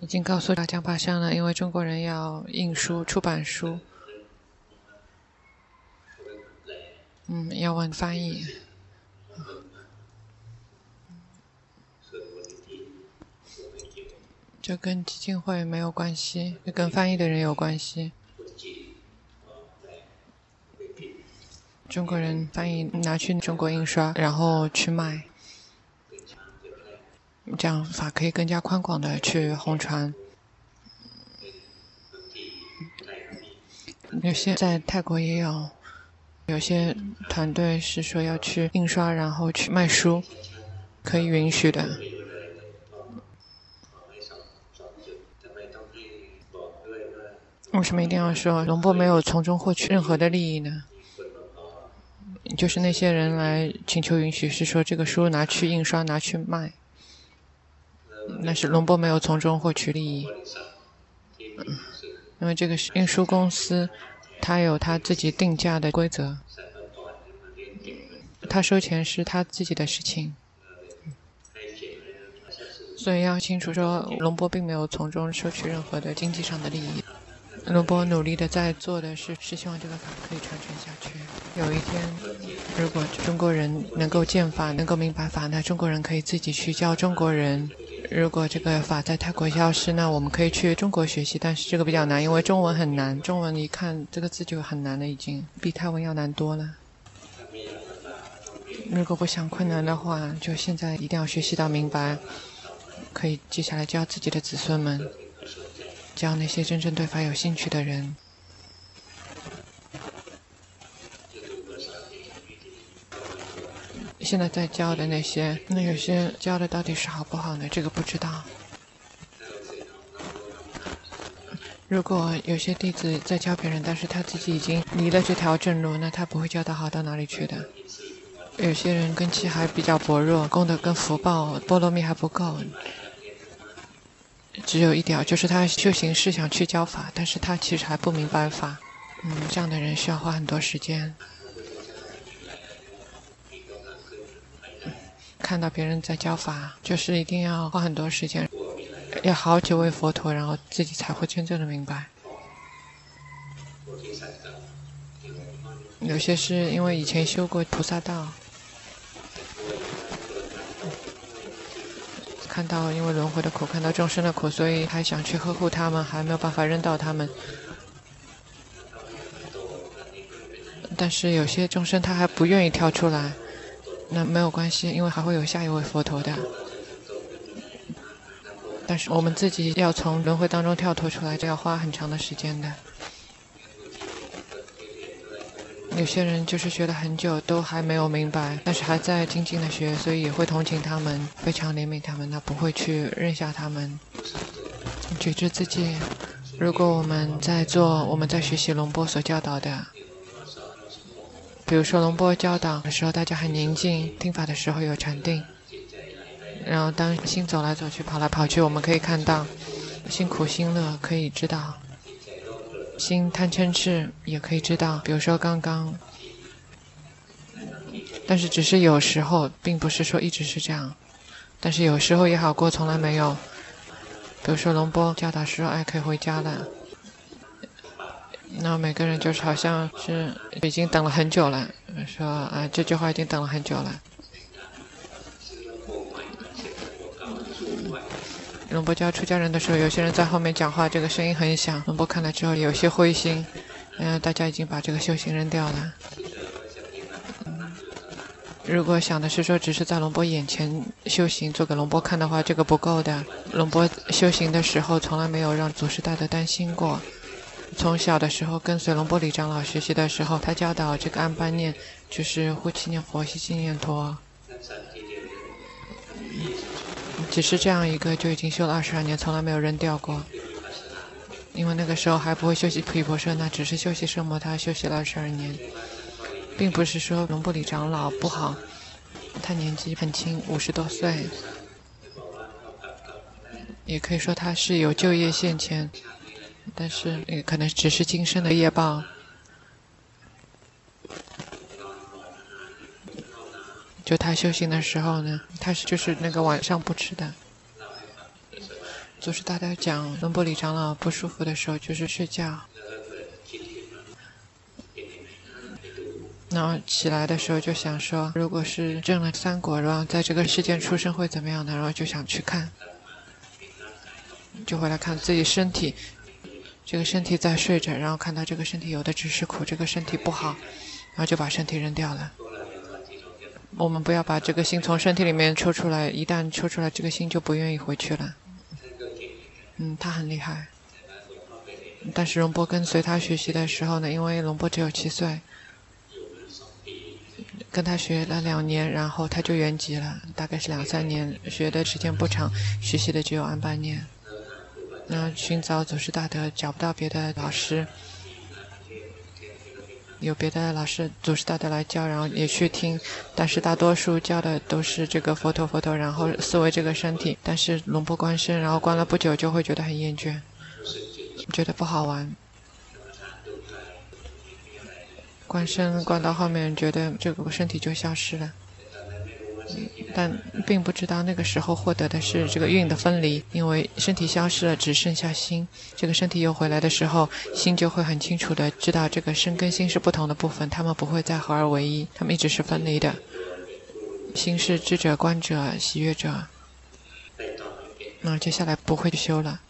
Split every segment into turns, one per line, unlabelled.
已经告诉大家发生了，因为中国人要印书、出版书，嗯，要问翻译，这跟基金会没有关系，跟翻译的人有关系。中国人翻译拿去中国印刷，然后去卖。这样法可以更加宽广的去红传。有些在泰国也有，有些团队是说要去印刷，然后去卖书，可以允许的。为什么一定要说龙波没有从中获取任何的利益呢？就是那些人来请求允许，是说这个书拿去印刷，拿去卖。那是龙波没有从中获取利益，因为这个是运输公司，他有他自己定价的规则，他收钱是他自己的事情，所以要清楚说，龙波并没有从中收取任何的经济上的利益。龙波努力的在做的是，是希望这个法可以传承下去。有一天，如果中国人能够见法，能够明白法，那中国人可以自己去教中国人。如果这个法在泰国消失，那我们可以去中国学习，但是这个比较难，因为中文很难。中文一看这个字就很难了，已经比泰文要难多了。如果不想困难的话，就现在一定要学习到明白，可以接下来教自己的子孙们，教那些真正对法有兴趣的人。现在在教的那些，那有些教的到底是好不好呢？这个不知道。如果有些弟子在教别人，但是他自己已经离了这条正路，那他不会教的好到哪里去的。有些人根基还比较薄弱，功德跟福报、波罗蜜还不够。只有一点，就是他修行是想去教法，但是他其实还不明白法。嗯，这样的人需要花很多时间。看到别人在教法，就是一定要花很多时间，要好几位佛陀，然后自己才会真正的明白。有些是因为以前修过菩萨道，看到因为轮回的苦，看到众生的苦，所以还想去呵护他们，还没有办法扔到他们。但是有些众生他还不愿意跳出来。那没有关系，因为还会有下一位佛陀的。但是我们自己要从轮回当中跳脱出来，就要花很长的时间的。有些人就是学了很久都还没有明白，但是还在静静的学，所以也会同情他们，非常怜悯他们，那不会去认下他们。觉知自己，如果我们在做，我们在学习龙波所教导的。比如说龙波教导的时候，大家很宁静；听法的时候有禅定。然后当心走来走去、跑来跑去，我们可以看到心苦心乐，可以知道心贪嗔痴，也可以知道。比如说刚刚，但是只是有时候，并不是说一直是这样。但是有时候也好过从来没有。比如说龙波教导说：“哎，可以回家了。”那每个人就是好像是已经等了很久了，说啊，这句话已经等了很久了。龙波教出家人的时候，有些人在后面讲话，这个声音很响。龙波看了之后有些灰心，嗯，大家已经把这个修行扔掉了。如果想的是说只是在龙波眼前修行，做给龙波看的话，这个不够的。龙波修行的时候，从来没有让祖师大德担心过。从小的时候跟随龙波里长老学习的时候，他教导这个安般念，就是呼气念佛，吸气念陀。只是这样一个就已经修了二十二年，从来没有扔掉过。因为那个时候还不会修习毗婆舍那，只是修习奢摩他，修习了二十二年，并不是说龙波里长老不好，他年纪很轻，五十多岁，也可以说他是有就业现前。但是也可能只是今生的业报。就他修行的时候呢，他是就是那个晚上不吃的。就是大家讲，龙波里长老不舒服的时候就是睡觉，然后起来的时候就想说，如果是证了三果，然后在这个世间出生会怎么样呢？然后就想去看，就回来看自己身体，这个身体在睡着，然后看到这个身体有的只是苦，这个身体不好，然后就把身体扔掉了。我们不要把这个心从身体里面抽出来，一旦抽出来，这个心就不愿意回去了。嗯，他很厉害。但是荣波跟随他学习的时候呢，因为荣波只有七岁，跟他学了两年，然后他就圆寂了，大概是两三年，学的时间不长，学习的只有安般念。然后寻找祖师大德，找不到别的老师。有别的老师祖师大德来教，然后也去听，但是大多数教的都是这个佛陀佛陀，然后思维这个身体。但是龙婆观身，然后关了不久就会觉得很厌倦，觉得不好玩。关身关到后面，觉得这个身体就消失了。但并不知道那个时候获得的是这个运的分离，因为身体消失了，只剩下心。这个身体又回来的时候，心就会很清楚的知道这个身跟心是不同的部分，他们不会再合二为一，他们一直是分离的。心是知者、观者、喜悦者。那接下来不会去修了。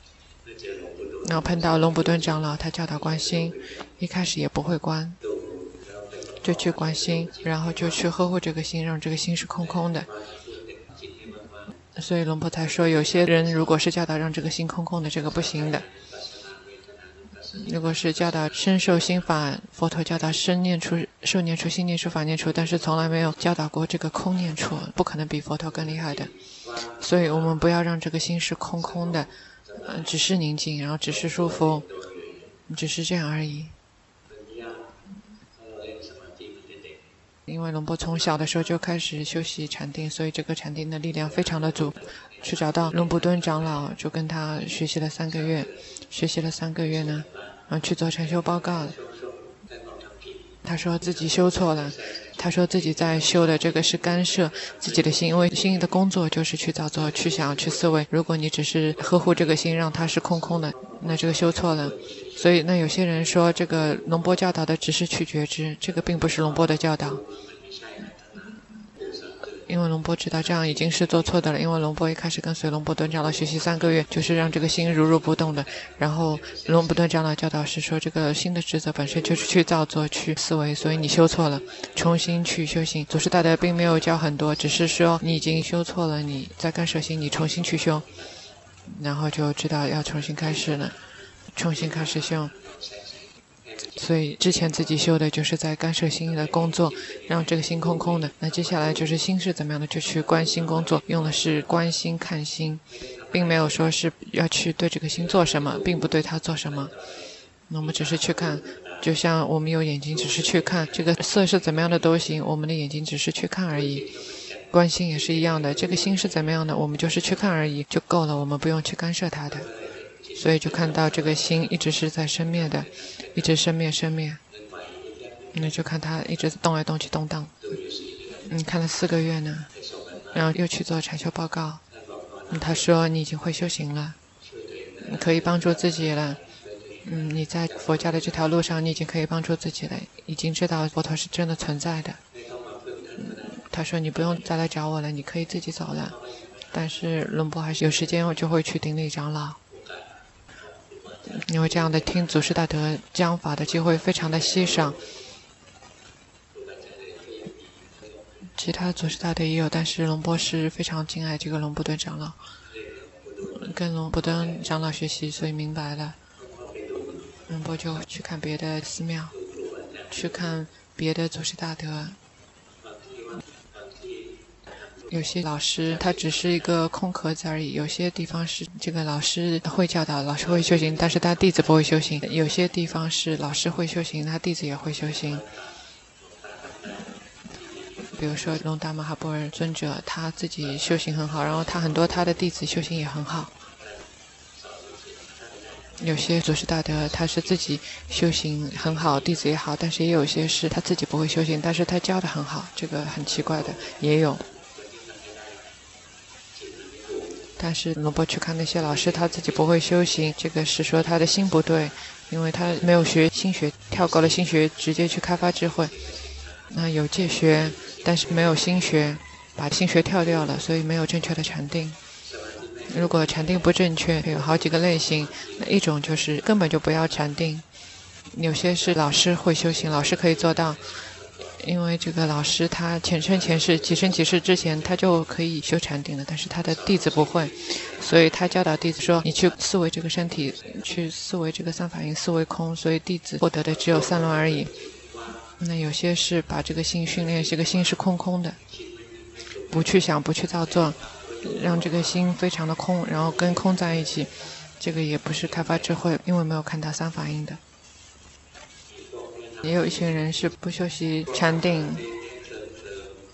然后碰到龙布顿长老，他教导观心，一开始也不会观。就去观心，然后就去呵护这个心，让这个心是空空的。所以龙婆才说，有些人如果是教导让这个心空空的，这个不行的。如果是教导身受心法，佛陀教导身念处、受念处、心念处、法念处，但是从来没有教导过这个空念处，不可能比佛陀更厉害的。所以我们不要让这个心是空空的，嗯，只是宁静，然后只是舒服，只是这样而已。因为龙波从小的时候就开始修习禅定，所以这个禅定的力量非常的足。去找到龙布顿长老，就跟他学习了三个月。学习了三个月呢，然后去做禅修报告。他说自己修错了，他说自己在修的这个是干涉自己的心，因为心的工作就是去造作、去想、去思维。如果你只是呵护这个心，让它是空空的，那这个修错了。所以，那有些人说，这个龙波教导的只是去觉知，这个并不是龙波的教导。因为龙波知道这样已经是做错的了。因为龙波一开始跟随龙波顿长老学习三个月，就是让这个心如如不动的。然后龙波顿长老教导是说，这个心的职责本身就是去造作、去思维，所以你修错了，重新去修行。祖师大德并没有教很多，只是说你已经修错了，你在干涉心，你重新去修，然后就知道要重新开始了。重新开始修，所以之前自己修的就是在干涉心的工作，让这个心空空的。那接下来就是心是怎么样的，就去观心工作，用的是观心看心，并没有说是要去对这个心做什么，并不对它做什么。那我们只是去看，就像我们有眼睛，只是去看这个色是怎么样的都行，我们的眼睛只是去看而已。观心也是一样的，这个心是怎么样的，我们就是去看而已就够了，我们不用去干涉它的。所以就看到这个心一直是在生灭的，一直生灭生灭，那就看它一直动来动去动荡。你看了四个月呢，然后又去做禅修报告，他说你已经会修行了，你可以帮助自己了。嗯，你在佛教的这条路上，你已经可以帮助自己了，已经知道佛陀是真的存在的。他说你不用再来找我了，你可以自己走了。但是龙波还是有时间，我就会去顶礼长老。因为这样的听祖师大德讲法的机会非常的稀少，其他祖师大德也有，但是龙波是非常敬爱这个龙波顿长老，跟龙波顿长老学习，所以明白了，龙波就去看别的寺庙，去看别的祖师大德。有些老师他只是一个空壳子而已，有些地方是这个老师会教导，老师会修行，但是他弟子不会修行。有些地方是老师会修行，他弟子也会修行。比如说龙达马哈波尔尊者，他自己修行很好，然后他很多他的弟子修行也很好。有些祖师大德他是自己修行很好，弟子也好，但是也有些是他自己不会修行，但是他教的很好，这个很奇怪的也有。但是罗波去看那些老师，他自己不会修行，这个是说他的心不对，因为他没有学心学，跳过了心学，直接去开发智慧。那有戒学，但是没有心学，把心学跳掉了，所以没有正确的禅定。如果禅定不正确，有好几个类型，那一种就是根本就不要禅定。有些是老师会修行，老师可以做到。因为这个老师他前生前世几生几世之前他就可以修禅定了，但是他的弟子不会，所以他教导弟子说：“你去思维这个身体，去思维这个三法印，思维空。”所以弟子获得的只有三轮而已。那有些是把这个心训练，这个心是空空的，不去想，不去造作，让这个心非常的空，然后跟空在一起，这个也不是开发智慧，因为没有看到三法印的。也有一群人是不修习禅定，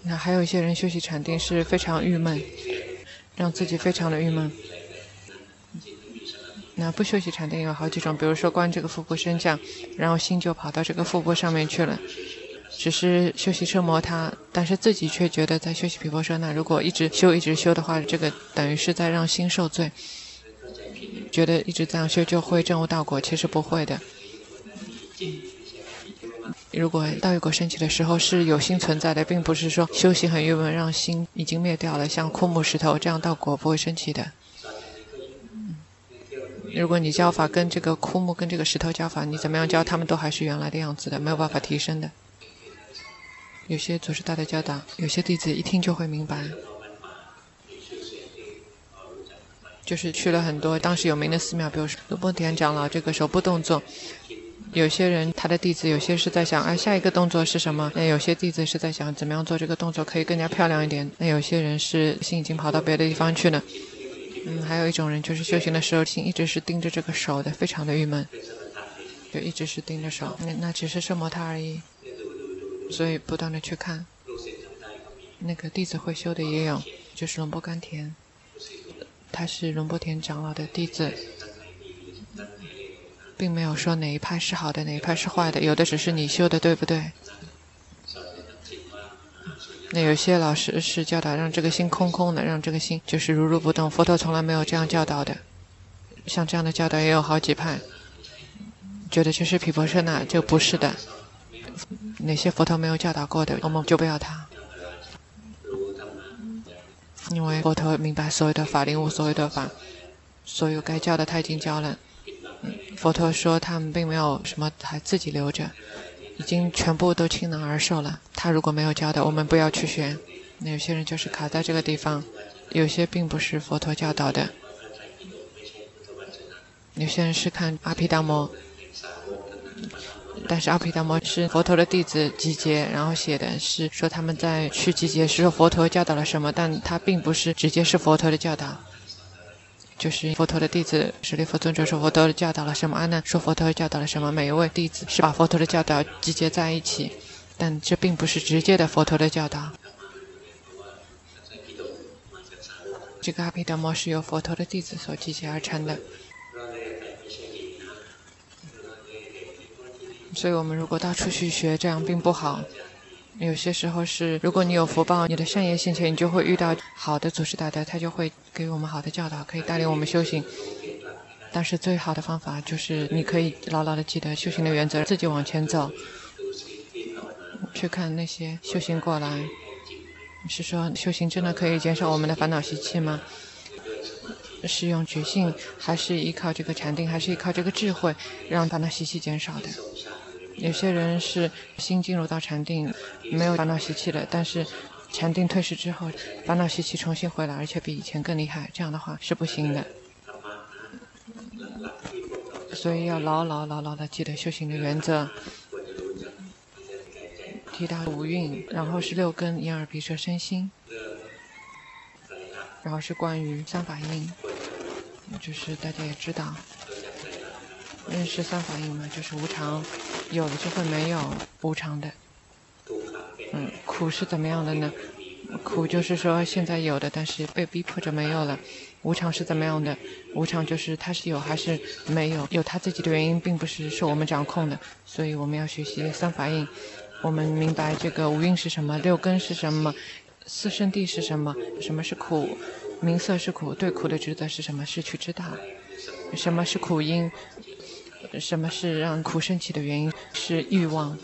那还有一些人修习禅定是非常郁闷，让自己非常的郁闷。那不修习禅定有好几种，比如说观这个腹部升降，然后心就跑到这个腹部上面去了，只是修习奢摩他，但是自己却觉得在修习毗婆舍那，如果一直修一直修的话，这个等于是在让心受罪，觉得一直这样修就会证悟道果，其实不会的。如果道与果升起的时候是有心存在的，并不是说修行很郁闷，让心已经灭掉了，像枯木石头这样道果不会升起的。如果你教法跟这个枯木跟这个石头教法，你怎么样教，他们都还是原来的样子的，没有办法提升的。有些祖师大的教导，有些弟子一听就会明白，就是去了很多当时有名的寺庙，比如说卢波田长老这个手部动作。有些人他的弟子有些是在想，哎，下一个动作是什么？那有些弟子是在想，怎么样做这个动作可以更加漂亮一点？那有些人是心已经跑到别的地方去了。嗯，还有一种人就是修行的时候心一直是盯着这个手的，非常的郁闷，就一直是盯着手。那那只是奢摩他而已，所以不断的去看。那个弟子会修的也有，就是龙波甘田，他是龙波田长老的弟子。并没有说哪一派是好的，哪一派是坏的，有的只是你修的对不对？那有些老师是教导让这个心空空的，让这个心就是如如不动。佛陀从来没有这样教导的，像这样的教导也有好几派，觉得这是毗婆舍那就不是的。哪些佛陀没有教导过的，我们就不要他。因为佛陀明白所有的法，领悟所有的法，所有该教的他已经教了。佛陀说，他们并没有什么还自己留着，已经全部都倾囊而授了。他如果没有教的，我们不要去学。那有些人就是卡在这个地方，有些并不是佛陀教导的。有些人是看阿毗达摩，但是阿毗达摩是佛陀的弟子集结，然后写的是说他们在去集结是说佛陀教导了什么，但他并不是直接是佛陀的教导。就是佛陀的弟子，舍利弗尊者说佛陀教导了什么？阿难说佛陀教导了什么？每一位弟子是把佛陀的教导集结在一起，但这并不是直接的佛陀的教导。这个阿毗达摩是由佛陀的弟子所集结而成的。所以我们如果到处去学，这样并不好。有些时候是，如果你有福报，你的善业现前，你就会遇到好的祖师大德，他就会给我们好的教导，可以带领我们修行。但是最好的方法就是，你可以牢牢的记得修行的原则，自己往前走。去看那些修行过来，是说修行真的可以减少我们的烦恼习气吗？是用觉性，还是依靠这个禅定，还是依靠这个智慧，让烦恼习气减少的？有些人是心进入到禅定，没有烦恼习气了，但是禅定退失之后，烦恼习气重新回来，而且比以前更厉害，这样的话是不行的。所以要牢牢牢牢的记得修行的原则。提到五蕴，然后是六根，眼耳鼻舌身心，然后是关于三法印，就是大家也知道。认识三法印嘛，就是无常，有的就会没有无常的。苦是怎么样的呢？苦就是说现在有的，但是被逼迫着没有了。无常是怎么样的？无常就是它是有还是没有，有它自己的原因，并不是受我们掌控的。所以我们要学习三法印，我们明白这个五蕴是什么，六根是什么，四圣谛是什么，什么是苦，名色是苦，对苦的职责是什么？是去知道什么是苦因，什么是让苦生起的原因？是欲望。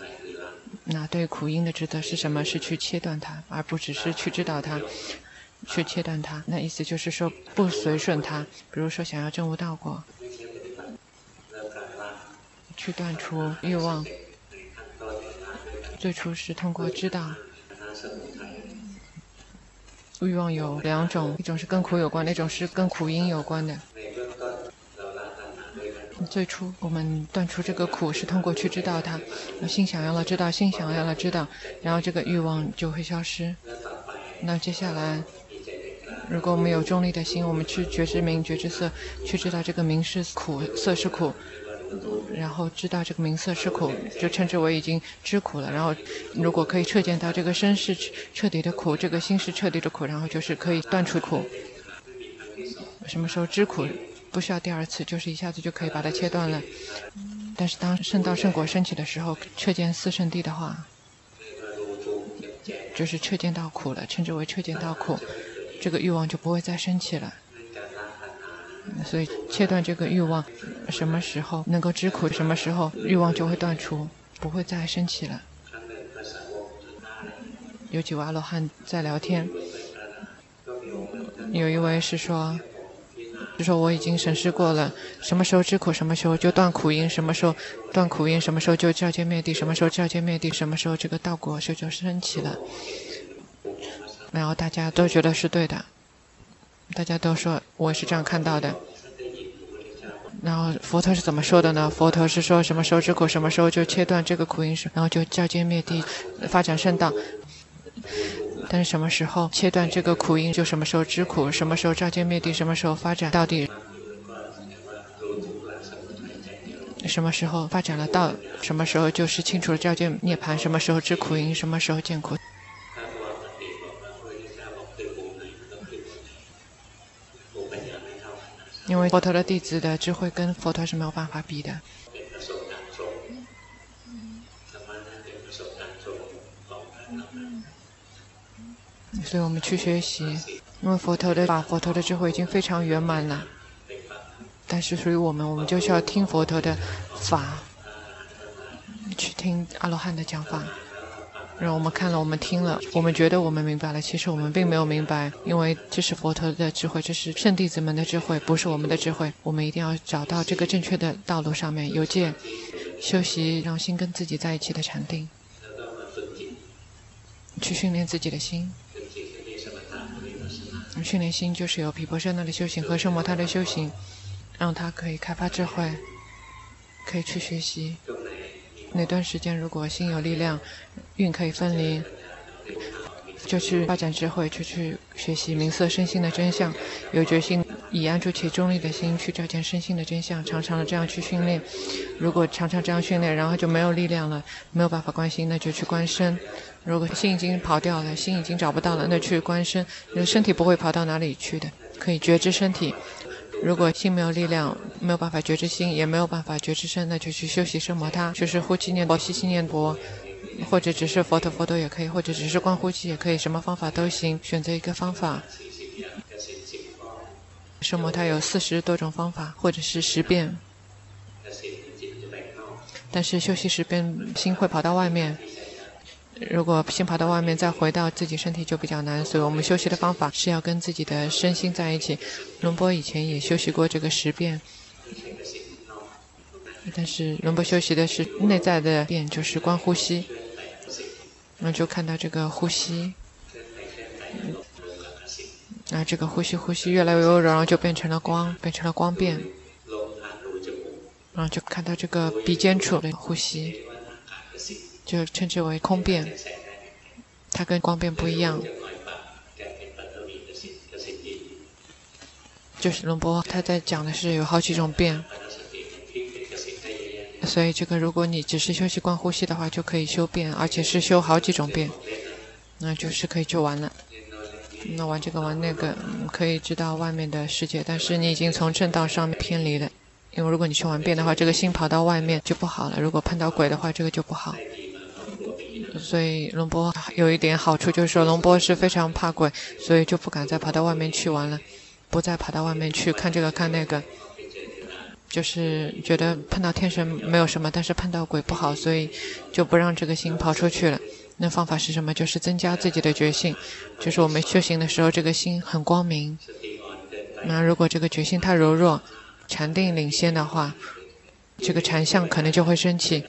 那对苦因的职责是什么？是去切断它，而不只是去知道它，去切断它。那意思就是说，不随顺它。比如说，想要证悟道果，去断除欲望。最初是通过知道，欲望有两种，一种是跟苦有关，一种是跟苦因有关的。最初我们断除这个苦是通过去知道它，心想要了知道，心想要了知道，然后这个欲望就会消失。那接下来，如果我们有中立的心，我们去觉知名、觉知色，去知道这个名是苦，色是苦。然后知道这个名色是苦，就称之为已经知苦了。然后，如果可以彻见到这个身是彻底的苦，这个心是彻底的苦，然后就是可以断除苦。什么时候知苦，不需要第二次，就是一下子就可以把它切断了。但是当圣道圣果升起的时候，彻见四圣谛的话，就是彻见到苦了，称之为彻见到苦，这个欲望就不会再升起了。所以切断这个欲望，什么时候能够知苦，什么时候欲望就会断除，不会再升起了。有几位阿罗汉在聊天，有一位是说，说我已经审视过了，什么时候知苦，什么时候就断苦因，什么时候断苦因，什么时候就照见灭地，什么时候照见灭地，什么时候这个道果就就升起了。然后大家都觉得是对的。大家都说我是这样看到的，然后佛陀是怎么说的呢？佛陀是说什么时候知苦，什么时候就切断这个苦因，然后就照见灭地，发展圣道。但是什么时候切断这个苦因，就什么时候知苦，什么时候照见灭谛，什么时候发展到底，什么时候发展了道，什么时候就是清楚了照见涅槃，什么时候知苦因，什么时候见苦。因为佛陀的弟子的智慧跟佛陀是没有办法比的，所以我们去学习。因为佛陀的法，佛陀的智慧已经非常圆满了，但是属于我们，我们就需要听佛陀的法，去听阿罗汉的讲法。让我们看了，我们听了，我们觉得我们明白了，其实我们并没有明白，因为这是佛陀的智慧，这是圣弟子们的智慧，不是我们的智慧。我们一定要找到这个正确的道路上面，有戒，修习，让心跟自己在一起的禅定，去训练自己的心。训练心就是由毗婆舍那的修行和圣摩他的修行，让他可以开发智慧，可以去学习。那段时间，如果心有力量，运可以分离，就去发展智慧，就去学习明色身心的真相。有决心，以安住其中立的心去照见身心的真相，常常的这样去训练。如果常常这样训练，然后就没有力量了，没有办法观心，那就去观身。如果心已经跑掉了，心已经找不到了，那去观身。那个身体不会跑到哪里去的，可以觉知身体。如果心没有力量，没有办法觉知心，也没有办法觉知身，那就去修习奢摩他，就是呼气念佛、吸气念佛，或者只是佛陀佛陀也可以，或者只是观呼吸也可以，什么方法都行，选择一个方法。奢摩他有四十多种方法，或者是十遍，但是休息十遍，心会跑到外面。如果心跑到外面，再回到自己身体就比较难，所以我们休息的方法是要跟自己的身心在一起。龙波以前也休息过这个十遍，但是龙波休息的是内在的遍，就是观呼吸，那就看到这个呼吸，那这个呼吸呼吸越来越柔，然后就变成了光，变成了光变，然后就看到这个鼻尖处的呼吸。就称之为空变，它跟光变不一样。就是龙波他在讲的是有好几种变，所以这个如果你只是休息观呼吸的话，就可以修变，而且是修好几种变，那就是可以就完了。那玩这个玩那个，可以知道外面的世界，但是你已经从正道上面偏离了。因为如果你修完变的话，这个心跑到外面就不好了。如果碰到鬼的话，这个就不好。所以龙波有一点好处就是说，龙波是非常怕鬼，所以就不敢再跑到外面去玩了，不再跑到外面去看这个看那个，就是觉得碰到天神没有什么，但是碰到鬼不好，所以就不让这个心跑出去了。那方法是什么？就是增加自己的觉性，就是我们修行的时候，这个心很光明。那如果这个觉性太柔弱，禅定领先的话，这个禅相可能就会生气。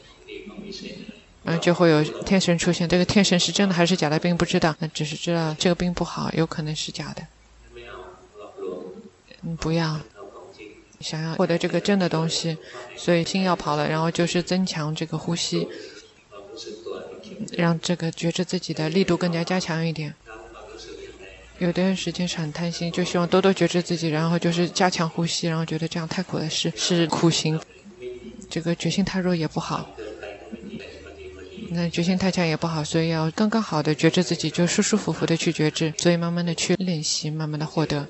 嗯，就会有天神出现。这个天神是真的还是假的，并不知道。那只是知道这个病不好，有可能是假的。嗯，不要想要获得这个真的东西，所以心要跑了。然后就是增强这个呼吸，让这个觉知自己的力度更加加强一点。有段时间是很贪心，就希望多多觉知自己，然后就是加强呼吸，然后觉得这样太苦了，是是苦行。这个决心太弱也不好。那决心太强也不好，所以要刚刚好的觉知自己，就舒舒服服的去觉知，所以慢慢的去练习，慢慢的获得。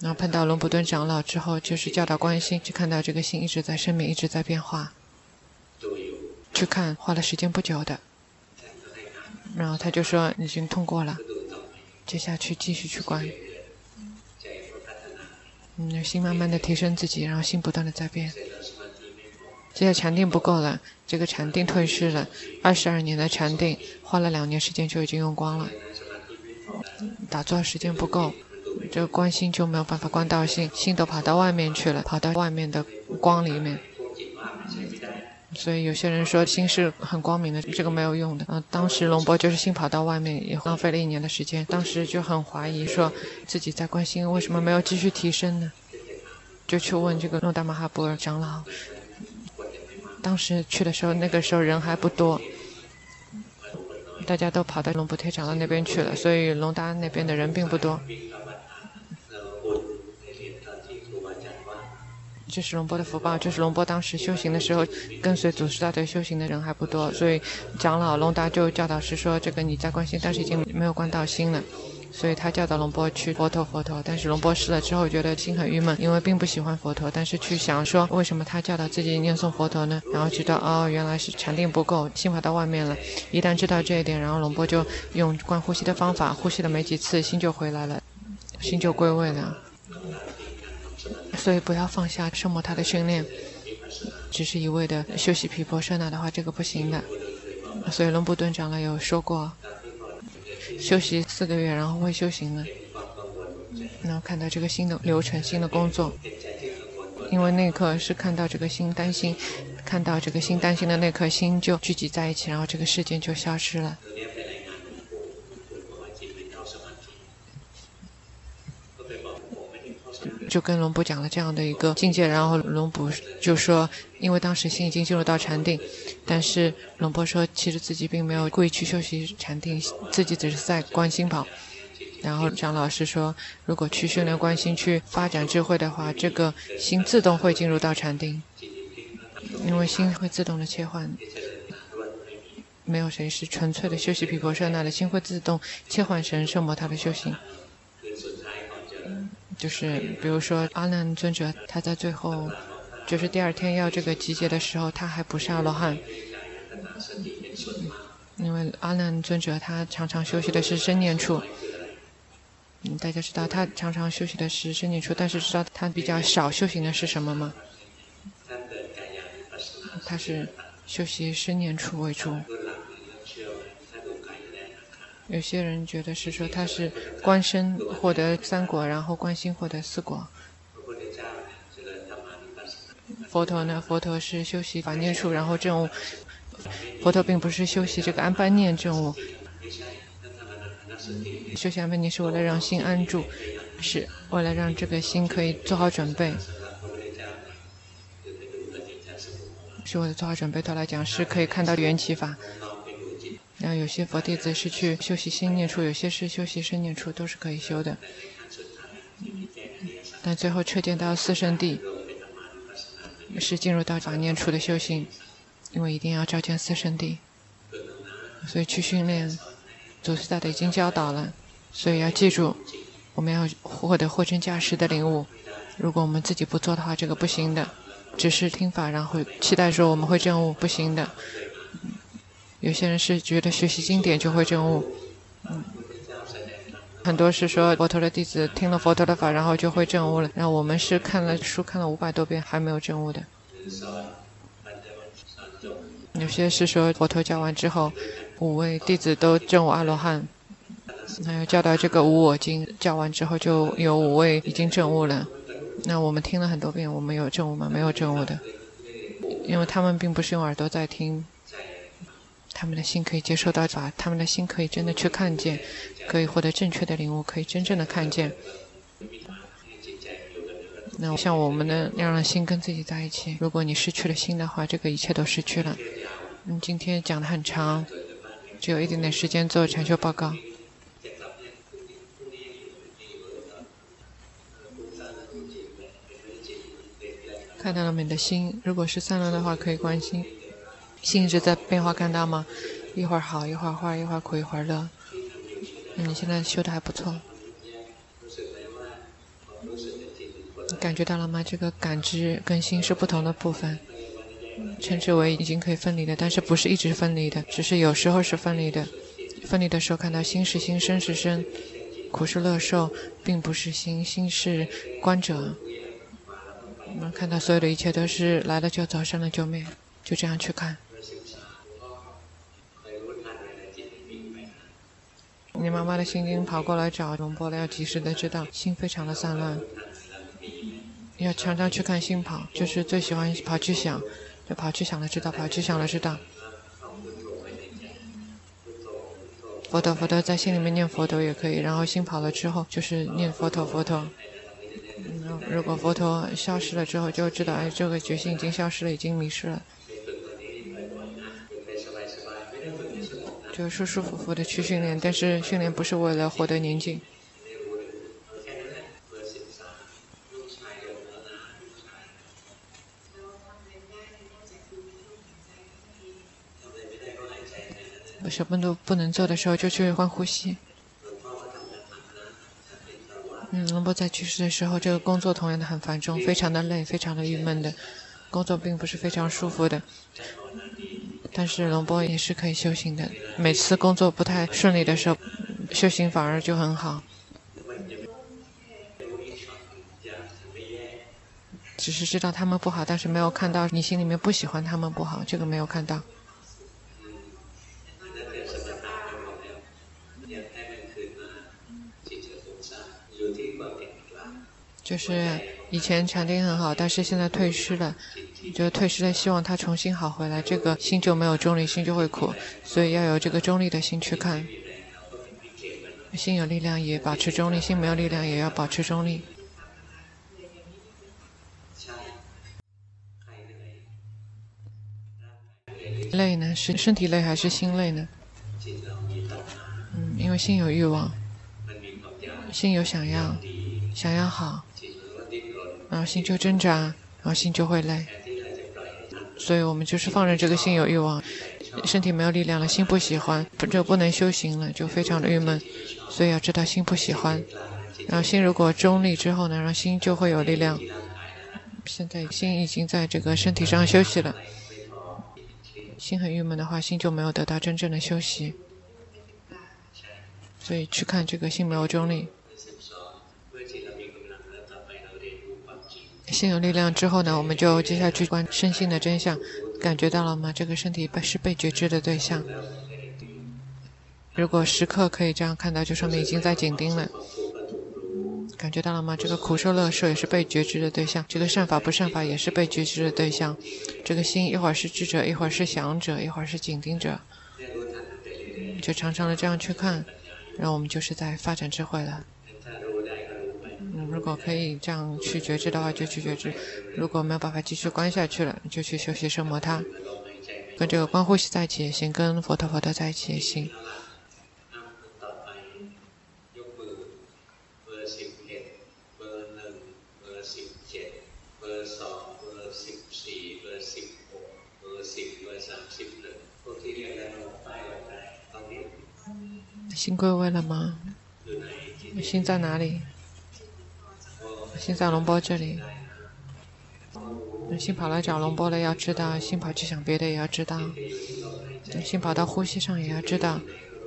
然后碰到龙普顿长老之后，就是教导关心，就看到这个心一直在生命，一直在变化。去看花了时间不久的，然后他就说已经通过了，接下去继续去观。嗯，心慢慢的提升自己，然后心不断的在变。现在禅定不够了，这个禅定退失了。二十二年的禅定，花了两年时间就已经用光了。打坐时间不够，这个观心就没有办法观到心，心都跑到外面去了，跑到外面的光里面。所以有些人说心是很光明的，这个没有用的。嗯，当时龙波就是心跑到外面，也浪费了一年的时间。当时就很怀疑，说自己在观心为什么没有继续提升呢？就去问这个诺达玛哈波尔长老。当时去的时候，那个时候人还不多，大家都跑到龙普特长老那边去了，所以龙达那边的人并不多。这是龙波的福报，就是龙波当时修行的时候，跟随祖师大德修行的人还不多，所以长老龙达就教导师说：“这个你在观心，但是已经没有观到心了。”所以他教导龙波去佛陀佛陀，但是龙波试了之后觉得心很郁闷，因为并不喜欢佛陀，但是去想说为什么他教导自己念诵佛陀呢？然后知道哦，原来是禅定不够，心跑到外面了。一旦知道这一点，然后龙波就用观呼吸的方法，呼吸了没几次，心就回来了，心就归位了。所以不要放下圣摩他的训练，只是一味的休息毗婆舍那的话，这个不行的。所以龙布顿长老有说过。休息四个月，然后会修行了。然后看到这个新的流程、新的工作，因为那刻是看到这个心担心，看到这个心担心的那颗心就聚集在一起，然后这个事件就消失了。就跟龙普讲了这样的一个境界，然后龙普就说，因为当时心已经进入到禅定，但是龙波说，其实自己并没有故意去休息禅定，自己只是在观心跑。然后张老师说，如果去训练观心，去发展智慧的话，这个心自动会进入到禅定，因为心会自动的切换。没有谁是纯粹的休息毗婆舍那的心会自动切换成圣摩他的修行。就是比如说阿难尊者，他在最后，就是第二天要这个集结的时候，他还不是阿罗汉，因为阿难尊者他常常休息的是身念处，嗯，大家知道他常常休息的是身念处，但是知道他比较少修行的是什么吗？他是修习身念处为主。有些人觉得是说他是观身获得三果，然后观心获得四果。佛陀呢？佛陀是修习法念处，然后证悟。佛陀并不是修习这个安般念证悟。修习安般念是为了让心安住，是为了让这个心可以做好准备。是为了做好准备，他来讲是可以看到缘起法。然后有些佛弟子是去修习心念处，有些是修习身念处，都是可以修的。但最后彻见到四圣谛，是进入到法念处的修行，因为一定要照见四圣谛，所以去训练。祖师大德已经教导了，所以要记住，我们要获得货真价实的领悟。如果我们自己不做的话，这个不行的。只是听法，然后期待说我们会证悟，不行的。有些人是觉得学习经典就会证悟，嗯，很多是说佛陀的弟子听了佛陀的法，然后就会证悟了。然后我们是看了书看了五百多遍还没有证悟的。有些是说佛陀教完之后，五位弟子都证悟阿罗汉。还有教导这个无我经教完之后，就有五位已经证悟了。那我们听了很多遍，我们有证悟吗？没有证悟的，因为他们并不是用耳朵在听，他们的心可以接受到法，他们的心可以真的去看见，可以获得正确的领悟，可以真正的看见。那像我们呢，要让心跟自己在一起。如果你失去了心的话，这个一切都失去了。嗯，今天讲的很长，只有一点点时间做禅修报告。看到了你的心，如果是散乱的话，可以关心。心一直在变化，看到吗？一会儿好，一会儿坏，一会儿苦，一会儿乐。你现在修的还不错。你感觉到了吗？这个感知跟心是不同的部分，称之为已经可以分离的，但是不是一直分离的，只是有时候是分离的。分离的时候看到心是心，身是身，苦是乐受，并不是心，心是观者。我们看到所有的一切都是来了就走，生了就灭，就这样去看。你妈的心经跑过来找龙波了，要及时的知道心非常的散乱，要常常去看心跑，就是最喜欢跑去想，就跑去想了知道，跑去想了知道。佛陀佛陀在心里面念佛陀也可以，然后心跑了之后就是念佛陀佛陀。如果佛陀消失了之后，就知道哎，这个决心已经消失了，已经迷失了。就舒舒服服的去训练，但是训练不是为了获得宁静。我什么都不能做的时候，就去换呼吸。嗯，龙波在去世的时候，这个工作同样的很繁重，非常的累，非常的郁闷的，工作并不是非常舒服的。但是龙波也是可以修行的，每次工作不太顺利的时候，修行反而就很好。只是知道他们不好，但是没有看到你心里面不喜欢他们不好，这个没有看到。就是以前禅定很好，但是现在退失了，就退失了。希望他重新好回来，这个心就没有中立，心就会苦，所以要有这个中立的心去看。心有力量也保持中立，心没有力量也要保持中立。累呢？是身体累还是心累呢？嗯，因为心有欲望，心有想要，想要好。然后心就挣扎，然后心就会累，所以我们就是放任这个心有欲望，身体没有力量了，心不喜欢，就不能修行了，就非常的郁闷。所以要知道心不喜欢，然后心如果中立之后呢，然后心就会有力量。现在心已经在这个身体上休息了，心很郁闷的话，心就没有得到真正的休息。所以去看这个心没有中立。心有力量之后呢，我们就接下去观身心的真相，感觉到了吗？这个身体被是被觉知的对象。如果时刻可以这样看到，就说明已经在紧盯了。感觉到了吗？这个苦受乐受也是被觉知的对象，这个善法不善法也是被觉知的对象。这个心一会儿是智者，一会儿是想者，一会儿是紧盯者，就常常的这样去看，然后我们就是在发展智慧了。如果可以这样去觉知的话，就去觉知；如果没有办法继续观下去了，就去休息生摩他。跟这个观呼吸在一起也行，跟佛陀佛陀在一起也行。心归位了吗？心在哪里？心在龙波这里。心跑来找龙波了，要知道；心跑去想别的，也要知道；心跑到呼吸上，也要知道；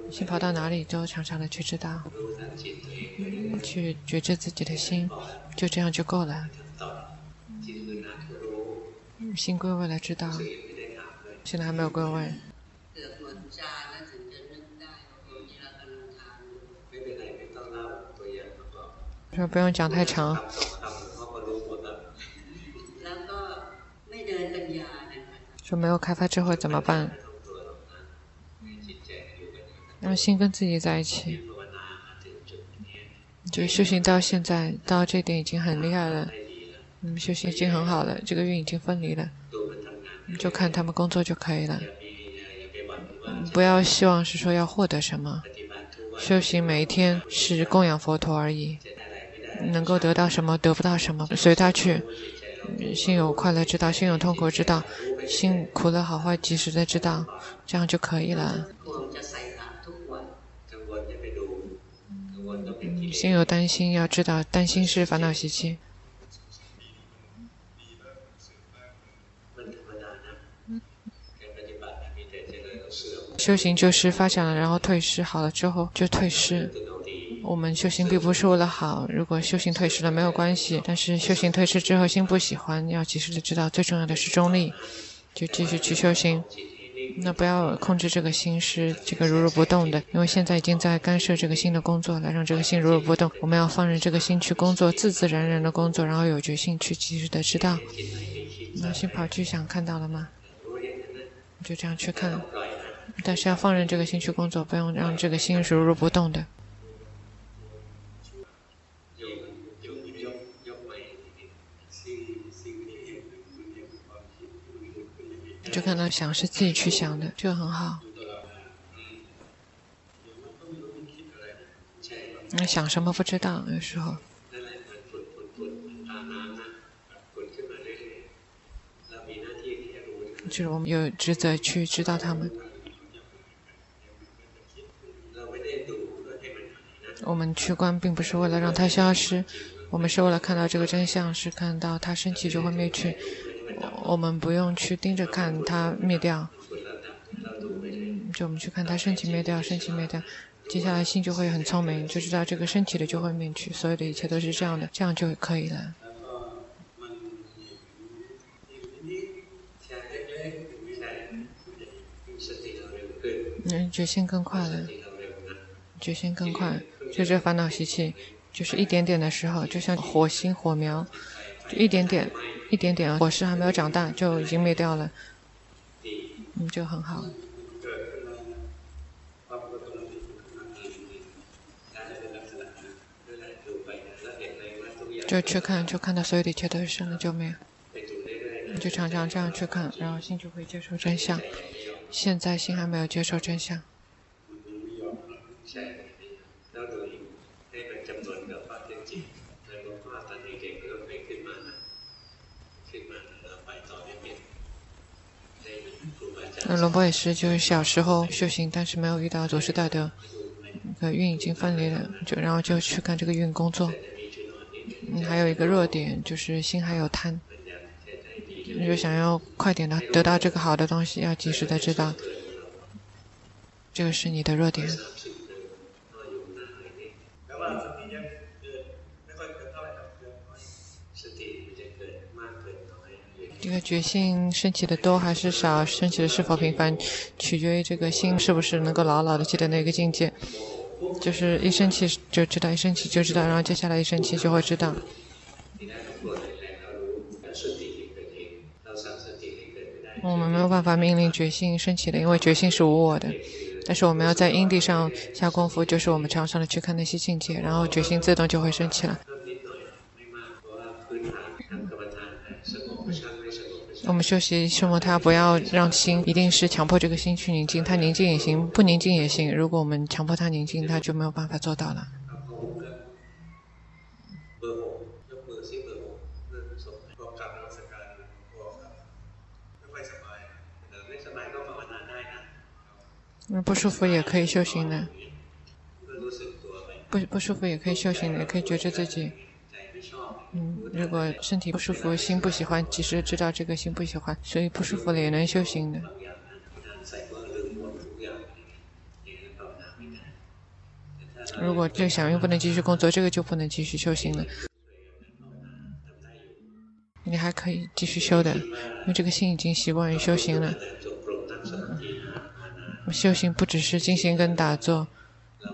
心跑到哪里，都常常的去知道，去觉知自己的心，就这样就够了。心归位了，知道。现在还没有归位。说不用讲太长。说没有开发智慧怎么办？让心跟自己在一起。就修行到现在，到这点已经很厉害了。嗯，修行已经很好了，这个运已经分离了，就看他们工作就可以了。不要希望是说要获得什么，修行每一天是供养佛陀而已。能够得到什么，得不到什么，随他去。心有快乐知道，心有痛苦知道，心苦乐好坏及时的知道，这样就可以了。心有担心要知道，担心是烦恼习气。修行就是发展了，然后退失，好了之后就退失。我们修行并不是为了好，如果修行退失了没有关系，但是修行退失之后心不喜欢，要及时的知道，最重要的是中立，就继续去修行。那不要控制这个心是这个如如不动的，因为现在已经在干涉这个心的工作了，让这个心如如不动。我们要放任这个心去工作，自自然然的工作，然后有决心去及时的知道。那心跑去想看到了吗？就这样去看，但是要放任这个心去工作，不用让这个心是如如不动的。看到想是自己去想的，就很好。那想什么不知道，有时候。就是我们有职责去知道他们。我们去观并不是为了让它消失，我们是为了看到这个真相，是看到它升起就会灭去。我们不用去盯着看它灭掉，就我们去看它升起灭掉，升起灭掉，接下来心就会很聪明，就知道这个升起的就会灭去，所有的一切都是这样的，这样就可以了。嗯，决心更快了，决心更快，就这烦恼习气，就是一点点的时候，就像火星火苗，就一点点。一点点啊火势还没有长大，就已经灭掉了，嗯，就很好。就去看，就看到所有的一切都是生了就灭，就常常这样去看，然后心就会接受真相。现在心还没有接受真相。那龙波也是，就是小时候修行，但是没有遇到祖师大德，个，运已经分离了，就然后就去干这个运工作。嗯，还有一个弱点就是心还有贪，就想要快点的得到这个好的东西，要及时的知道，这个是你的弱点。这个决心升起的多还是少，升起的是否频繁，取决于这个心是不是能够牢牢的记得那个境界。就是一生气就知道，一生气就知道，然后接下来一生气就会知道。我们没有办法命令决心升起的，因为决心是无我的。但是我们要在因地上下功夫，就是我们常常的去看那些境界，然后决心自动就会升起了。我们休息什么？他不要让心一定是强迫这个心去宁静，他宁静也行，不宁静也行。如果我们强迫他宁静，他就没有办法做到了。那不舒服也可以修行的，不不舒服也可以修行的，也可以觉知自己。嗯，如果身体不舒服，心不喜欢，即使知道这个心不喜欢，所以不舒服了也能修行的。如果这个想用不能继续工作，这个就不能继续修行了。你还可以继续修的，因为这个心已经习惯于修行了。修行不只是静心跟打坐，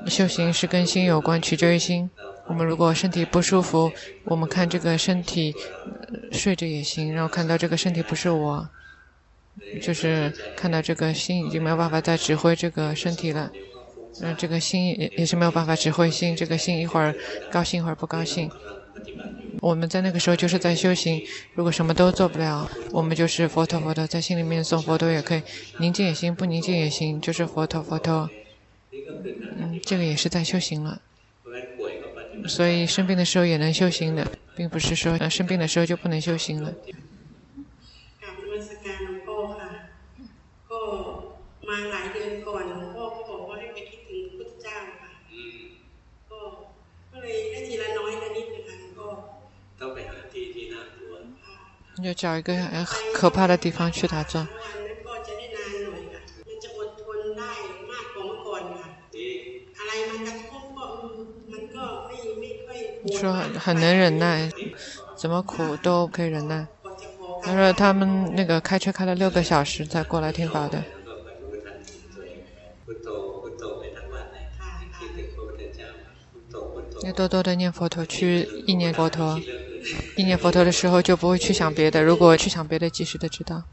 修行是跟心有关，取决于心。我们如果身体不舒服，我们看这个身体睡着也行，然后看到这个身体不是我，就是看到这个心已经没有办法再指挥这个身体了。嗯，这个心也也是没有办法指挥心，这个心一会儿高兴一会儿不高兴。我们在那个时候就是在修行。如果什么都做不了，我们就是佛陀佛陀，在心里面诵佛陀也可以，宁静也行，不宁静也行，就是佛陀佛陀。嗯，这个也是在修行了。所以生病的时候也能修行的，并不是说呃生病的时候就不能修行了。你就找一个很可怕的地方去打坐。你说很能忍耐，怎么苦都可以忍耐。他说他们那个开车开了六个小时才过来听法的。要多多的念佛陀，去意念佛陀。意念佛陀的时候就不会去想别的，如果去想别的，及时的知道。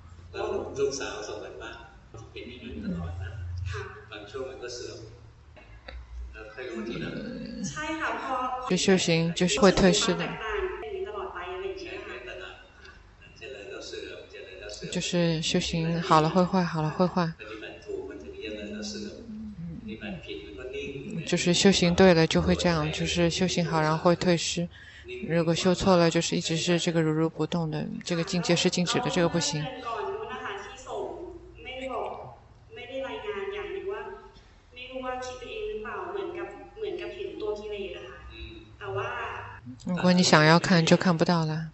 就修行就是会退失的，就是修行好了会坏，好了会坏。就是修行对了就会这样，就是修行好然后会退失。如果修错了，就是一直是这个如如不动的，这个境界是静止的，这个不行。如果你想要看，就看不到了。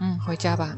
嗯，回家吧。